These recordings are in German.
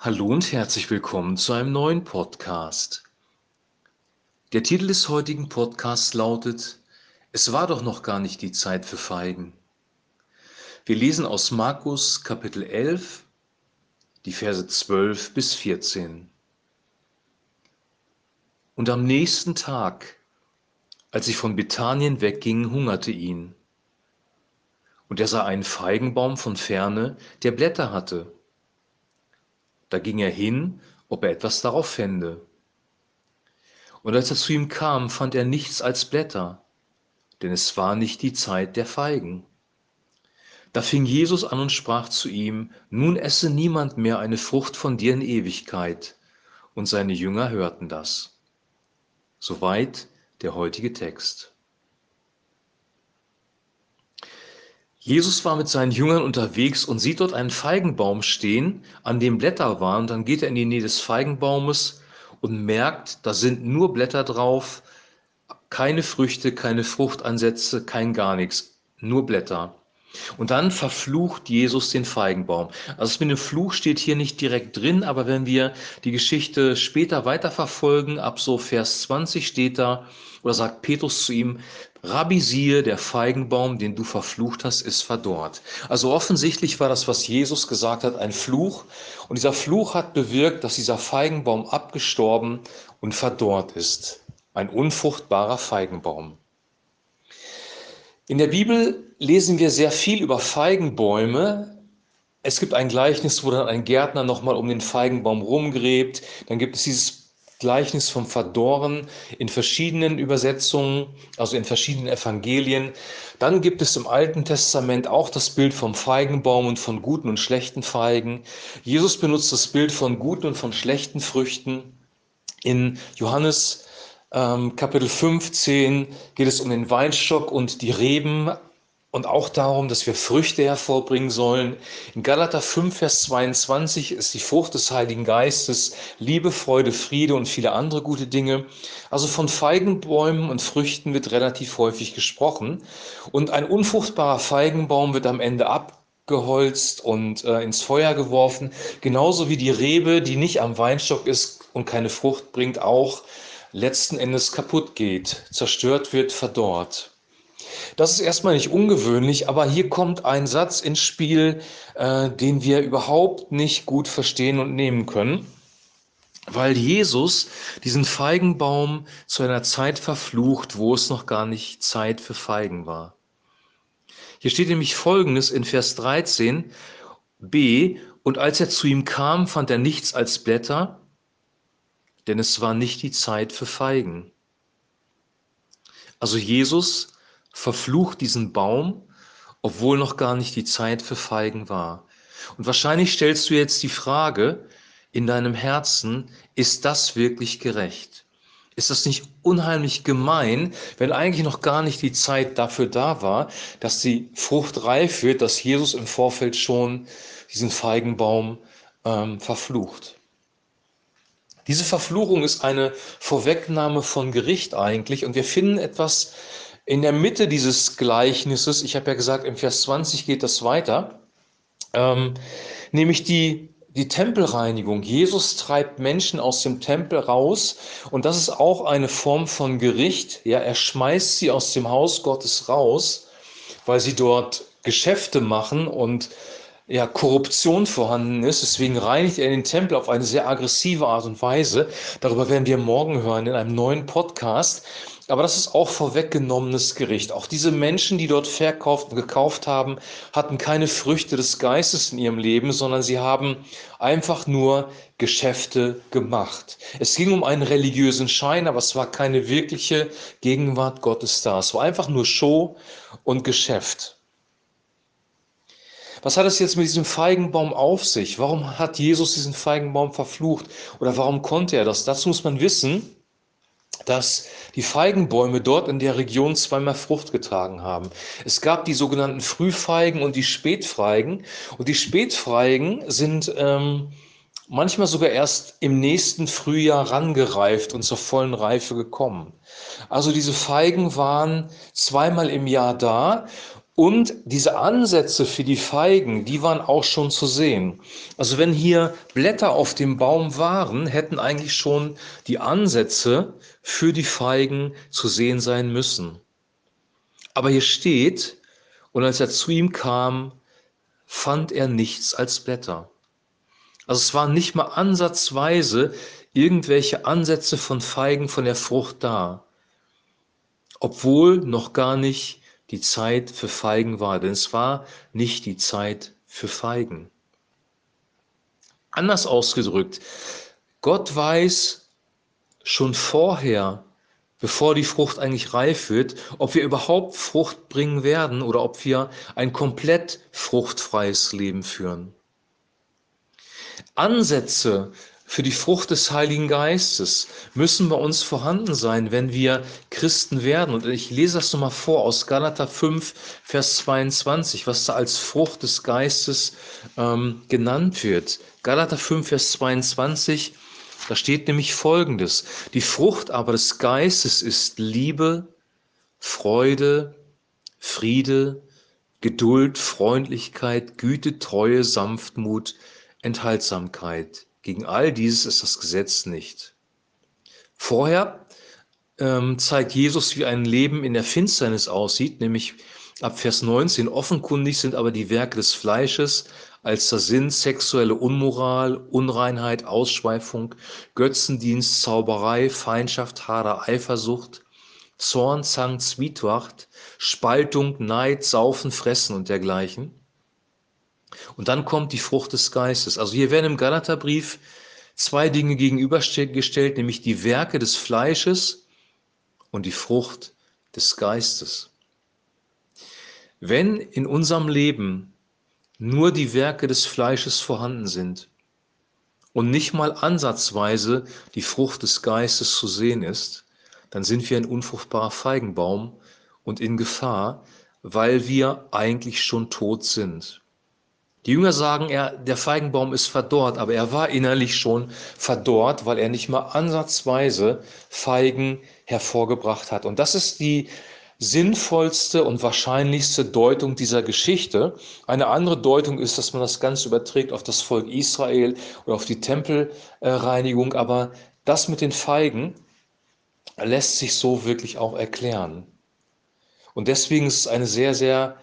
Hallo und herzlich willkommen zu einem neuen Podcast. Der Titel des heutigen Podcasts lautet Es war doch noch gar nicht die Zeit für Feigen. Wir lesen aus Markus Kapitel 11, die Verse 12 bis 14. Und am nächsten Tag, als sie von Bethanien weggingen, hungerte ihn. Und er sah einen Feigenbaum von ferne, der Blätter hatte da ging er hin, ob er etwas darauf fände. Und als er zu ihm kam, fand er nichts als Blätter, denn es war nicht die Zeit der Feigen. Da fing Jesus an und sprach zu ihm, Nun esse niemand mehr eine Frucht von dir in Ewigkeit. Und seine Jünger hörten das. Soweit der heutige Text. Jesus war mit seinen Jüngern unterwegs und sieht dort einen Feigenbaum stehen, an dem Blätter waren. Dann geht er in die Nähe des Feigenbaumes und merkt, da sind nur Blätter drauf, keine Früchte, keine Fruchtansätze, kein gar nichts, nur Blätter. Und dann verflucht Jesus den Feigenbaum. Also es mit dem Fluch steht hier nicht direkt drin, aber wenn wir die Geschichte später weiterverfolgen, ab so Vers 20 steht da, oder sagt Petrus zu ihm, Rabbi, siehe, der Feigenbaum, den du verflucht hast, ist verdorrt. Also offensichtlich war das, was Jesus gesagt hat, ein Fluch. Und dieser Fluch hat bewirkt, dass dieser Feigenbaum abgestorben und verdorrt ist. Ein unfruchtbarer Feigenbaum. In der Bibel lesen wir sehr viel über Feigenbäume. Es gibt ein Gleichnis, wo dann ein Gärtner nochmal um den Feigenbaum rumgräbt. Dann gibt es dieses Gleichnis vom Verdorren in verschiedenen Übersetzungen, also in verschiedenen Evangelien. Dann gibt es im Alten Testament auch das Bild vom Feigenbaum und von guten und schlechten Feigen. Jesus benutzt das Bild von guten und von schlechten Früchten. In Johannes ähm, Kapitel 15 geht es um den Weinstock und die Reben und auch darum, dass wir Früchte hervorbringen sollen. In Galater 5, Vers 22 ist die Frucht des Heiligen Geistes Liebe, Freude, Friede und viele andere gute Dinge. Also von Feigenbäumen und Früchten wird relativ häufig gesprochen. Und ein unfruchtbarer Feigenbaum wird am Ende abgeholzt und äh, ins Feuer geworfen. Genauso wie die Rebe, die nicht am Weinstock ist und keine Frucht bringt, auch letzten Endes kaputt geht, zerstört wird, verdorrt. Das ist erstmal nicht ungewöhnlich, aber hier kommt ein Satz ins Spiel, äh, den wir überhaupt nicht gut verstehen und nehmen können, weil Jesus diesen Feigenbaum zu einer Zeit verflucht, wo es noch gar nicht Zeit für Feigen war. Hier steht nämlich Folgendes in Vers 13 b, und als er zu ihm kam, fand er nichts als Blätter, denn es war nicht die Zeit für Feigen. Also Jesus verflucht diesen Baum, obwohl noch gar nicht die Zeit für Feigen war. Und wahrscheinlich stellst du jetzt die Frage in deinem Herzen, ist das wirklich gerecht? Ist das nicht unheimlich gemein, wenn eigentlich noch gar nicht die Zeit dafür da war, dass die Frucht reif wird, dass Jesus im Vorfeld schon diesen Feigenbaum ähm, verflucht? Diese Verfluchung ist eine Vorwegnahme von Gericht eigentlich. Und wir finden etwas in der Mitte dieses Gleichnisses, ich habe ja gesagt, im Vers 20 geht das weiter, ähm, nämlich die, die Tempelreinigung. Jesus treibt Menschen aus dem Tempel raus. Und das ist auch eine Form von Gericht. Ja, er schmeißt sie aus dem Haus Gottes raus, weil sie dort Geschäfte machen. Und ja, Korruption vorhanden ist. Deswegen reinigt er den Tempel auf eine sehr aggressive Art und Weise. Darüber werden wir morgen hören in einem neuen Podcast. Aber das ist auch vorweggenommenes Gericht. Auch diese Menschen, die dort verkauft und gekauft haben, hatten keine Früchte des Geistes in ihrem Leben, sondern sie haben einfach nur Geschäfte gemacht. Es ging um einen religiösen Schein, aber es war keine wirkliche Gegenwart Gottes da. Es war einfach nur Show und Geschäft. Was hat es jetzt mit diesem Feigenbaum auf sich? Warum hat Jesus diesen Feigenbaum verflucht? Oder warum konnte er das? Dazu muss man wissen, dass die Feigenbäume dort in der Region zweimal Frucht getragen haben. Es gab die sogenannten Frühfeigen und die Spätfeigen. Und die Spätfeigen sind ähm, manchmal sogar erst im nächsten Frühjahr rangereift und zur vollen Reife gekommen. Also diese Feigen waren zweimal im Jahr da Und diese Ansätze für die Feigen, die waren auch schon zu sehen. Also wenn hier Blätter auf dem Baum waren, hätten eigentlich schon die Ansätze für die Feigen zu sehen sein müssen. Aber hier steht, und als er zu ihm kam, fand er nichts als Blätter. Also es waren nicht mal ansatzweise irgendwelche Ansätze von Feigen von der Frucht da, obwohl noch gar nicht die Zeit für Feigen war, denn es war nicht die Zeit für Feigen. Anders ausgedrückt, Gott weiß schon vorher, bevor die Frucht eigentlich reif wird, ob wir überhaupt Frucht bringen werden oder ob wir ein komplett fruchtfreies Leben führen. Ansätze für die Frucht des Heiligen Geistes müssen bei uns vorhanden sein, wenn wir Christen werden. Und ich lese das nochmal vor aus Galater 5, Vers 22, was da als Frucht des Geistes ähm, genannt wird. Galater 5, Vers 22, da steht nämlich Folgendes. Die Frucht aber des Geistes ist Liebe, Freude, Friede, Geduld, Freundlichkeit, Güte, Treue, Sanftmut, Enthaltsamkeit gegen all dieses ist das Gesetz nicht. Vorher ähm, zeigt Jesus, wie ein Leben in der Finsternis aussieht, nämlich ab Vers 19. Offenkundig sind aber die Werke des Fleisches, als da sind sexuelle Unmoral, Unreinheit, Ausschweifung, Götzendienst, Zauberei, Feindschaft, Hader, Eifersucht, Zorn, Zank, Zwietracht, Spaltung, Neid, Saufen, Fressen und dergleichen. Und dann kommt die Frucht des Geistes. Also hier werden im Galaterbrief zwei Dinge gegenübergestellt, nämlich die Werke des Fleisches und die Frucht des Geistes. Wenn in unserem Leben nur die Werke des Fleisches vorhanden sind und nicht mal ansatzweise die Frucht des Geistes zu sehen ist, dann sind wir ein unfruchtbarer Feigenbaum und in Gefahr, weil wir eigentlich schon tot sind. Die Jünger sagen, er, der Feigenbaum ist verdorrt, aber er war innerlich schon verdorrt, weil er nicht mal ansatzweise Feigen hervorgebracht hat. Und das ist die sinnvollste und wahrscheinlichste Deutung dieser Geschichte. Eine andere Deutung ist, dass man das Ganze überträgt auf das Volk Israel oder auf die Tempelreinigung. Aber das mit den Feigen lässt sich so wirklich auch erklären. Und deswegen ist es eine sehr, sehr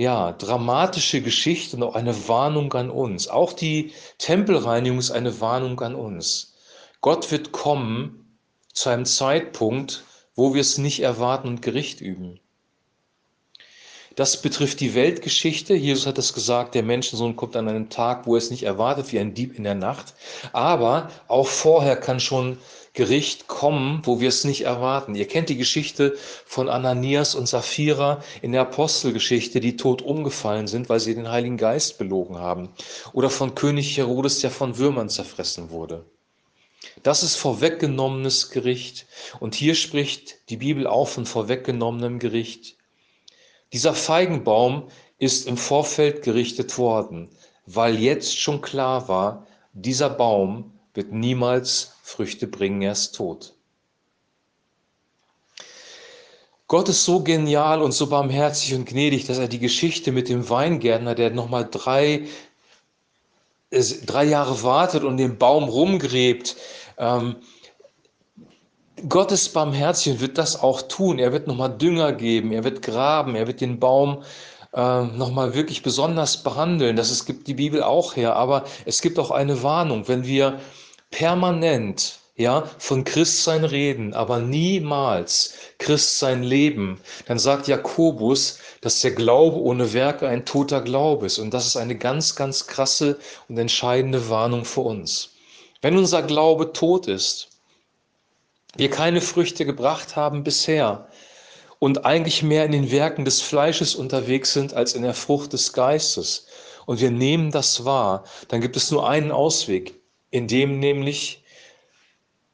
ja, dramatische Geschichte und auch eine Warnung an uns. Auch die Tempelreinigung ist eine Warnung an uns. Gott wird kommen zu einem Zeitpunkt, wo wir es nicht erwarten und Gericht üben. Das betrifft die Weltgeschichte. Jesus hat es gesagt, der Menschensohn kommt an einem Tag, wo er es nicht erwartet, wie ein Dieb in der Nacht. Aber auch vorher kann schon Gericht kommen, wo wir es nicht erwarten. Ihr kennt die Geschichte von Ananias und Sapphira in der Apostelgeschichte, die tot umgefallen sind, weil sie den Heiligen Geist belogen haben. Oder von König Herodes, der von Würmern zerfressen wurde. Das ist vorweggenommenes Gericht. Und hier spricht die Bibel auch von vorweggenommenem Gericht. Dieser Feigenbaum ist im Vorfeld gerichtet worden, weil jetzt schon klar war, dieser Baum wird niemals Früchte bringen, er ist tot. Gott ist so genial und so barmherzig und gnädig, dass er die Geschichte mit dem Weingärtner, der nochmal drei, drei Jahre wartet und den Baum rumgräbt, ähm, Gott ist barmherzig und wird das auch tun. Er wird nochmal Dünger geben, er wird graben, er wird den Baum äh, nochmal wirklich besonders behandeln. Das es gibt die Bibel auch her, aber es gibt auch eine Warnung, wenn wir permanent ja, von Christsein reden, aber niemals Christsein leben, dann sagt Jakobus, dass der Glaube ohne Werke ein toter Glaube ist. Und das ist eine ganz, ganz krasse und entscheidende Warnung für uns. Wenn unser Glaube tot ist, wir keine Früchte gebracht haben bisher und eigentlich mehr in den Werken des Fleisches unterwegs sind als in der Frucht des Geistes, und wir nehmen das wahr, dann gibt es nur einen Ausweg, indem nämlich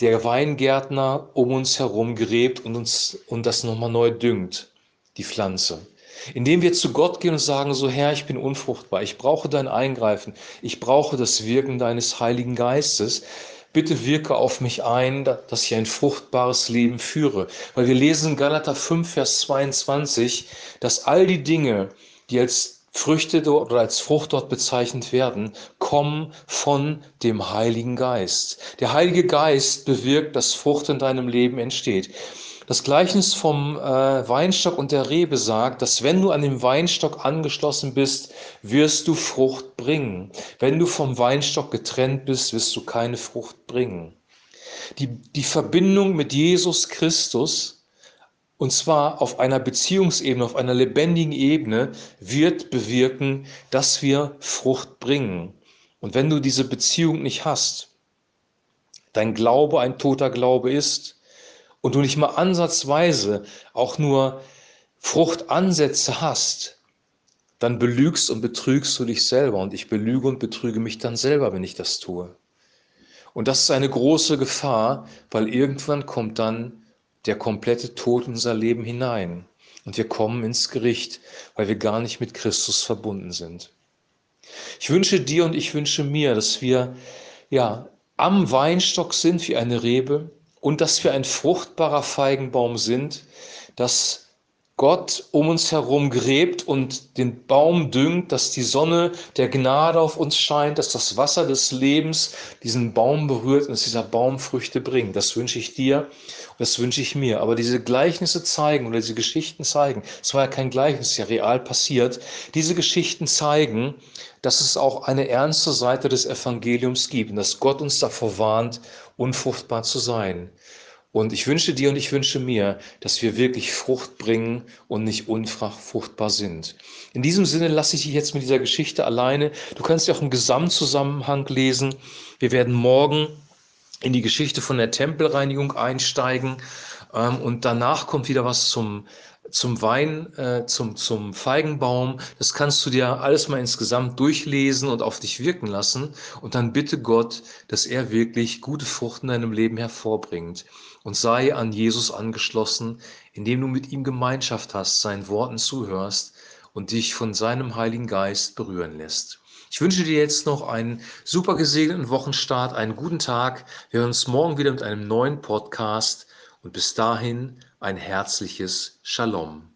der Weingärtner um uns herum gräbt und uns und das nochmal neu düngt, die Pflanze. Indem wir zu Gott gehen und sagen, so Herr, ich bin unfruchtbar, ich brauche dein Eingreifen, ich brauche das Wirken deines Heiligen Geistes, bitte wirke auf mich ein, dass ich ein fruchtbares Leben führe. Weil wir lesen in Galater 5, Vers 22, dass all die Dinge, die als Früchte oder als Frucht dort bezeichnet werden, kommen von dem Heiligen Geist. Der Heilige Geist bewirkt, dass Frucht in deinem Leben entsteht. Das Gleichnis vom äh, Weinstock und der Rebe sagt, dass wenn du an dem Weinstock angeschlossen bist, wirst du Frucht bringen. Wenn du vom Weinstock getrennt bist, wirst du keine Frucht bringen. Die, die Verbindung mit Jesus Christus, und zwar auf einer Beziehungsebene, auf einer lebendigen Ebene, wird bewirken, dass wir Frucht bringen. Und wenn du diese Beziehung nicht hast, dein Glaube ein toter Glaube ist, und du nicht mal ansatzweise auch nur Fruchtansätze hast, dann belügst und betrügst du dich selber. Und ich belüge und betrüge mich dann selber, wenn ich das tue. Und das ist eine große Gefahr, weil irgendwann kommt dann der komplette Tod in unser Leben hinein. Und wir kommen ins Gericht, weil wir gar nicht mit Christus verbunden sind. Ich wünsche dir und ich wünsche mir, dass wir ja am Weinstock sind wie eine Rebe, und dass wir ein fruchtbarer Feigenbaum sind, dass Gott um uns herum gräbt und den Baum düngt, dass die Sonne der Gnade auf uns scheint, dass das Wasser des Lebens diesen Baum berührt und dass dieser Baum Früchte bringt. Das wünsche ich dir und das wünsche ich mir. Aber diese Gleichnisse zeigen oder diese Geschichten zeigen, es war ja kein Gleichnis, es ist ja real passiert, diese Geschichten zeigen, dass es auch eine ernste Seite des Evangeliums gibt und dass Gott uns davor warnt, unfruchtbar zu sein. Und ich wünsche dir und ich wünsche mir, dass wir wirklich Frucht bringen und nicht unfruchtbar sind. In diesem Sinne lasse ich dich jetzt mit dieser Geschichte alleine. Du kannst ja auch im Gesamtzusammenhang lesen. Wir werden morgen in die Geschichte von der Tempelreinigung einsteigen ähm, und danach kommt wieder was zum zum Wein, äh, zum, zum Feigenbaum. Das kannst du dir alles mal insgesamt durchlesen und auf dich wirken lassen. Und dann bitte Gott, dass er wirklich gute Frucht in deinem Leben hervorbringt. Und sei an Jesus angeschlossen, indem du mit ihm Gemeinschaft hast, seinen Worten zuhörst und dich von seinem Heiligen Geist berühren lässt. Ich wünsche dir jetzt noch einen super gesegneten Wochenstart, einen guten Tag. Wir hören uns morgen wieder mit einem neuen Podcast und bis dahin ein herzliches Shalom.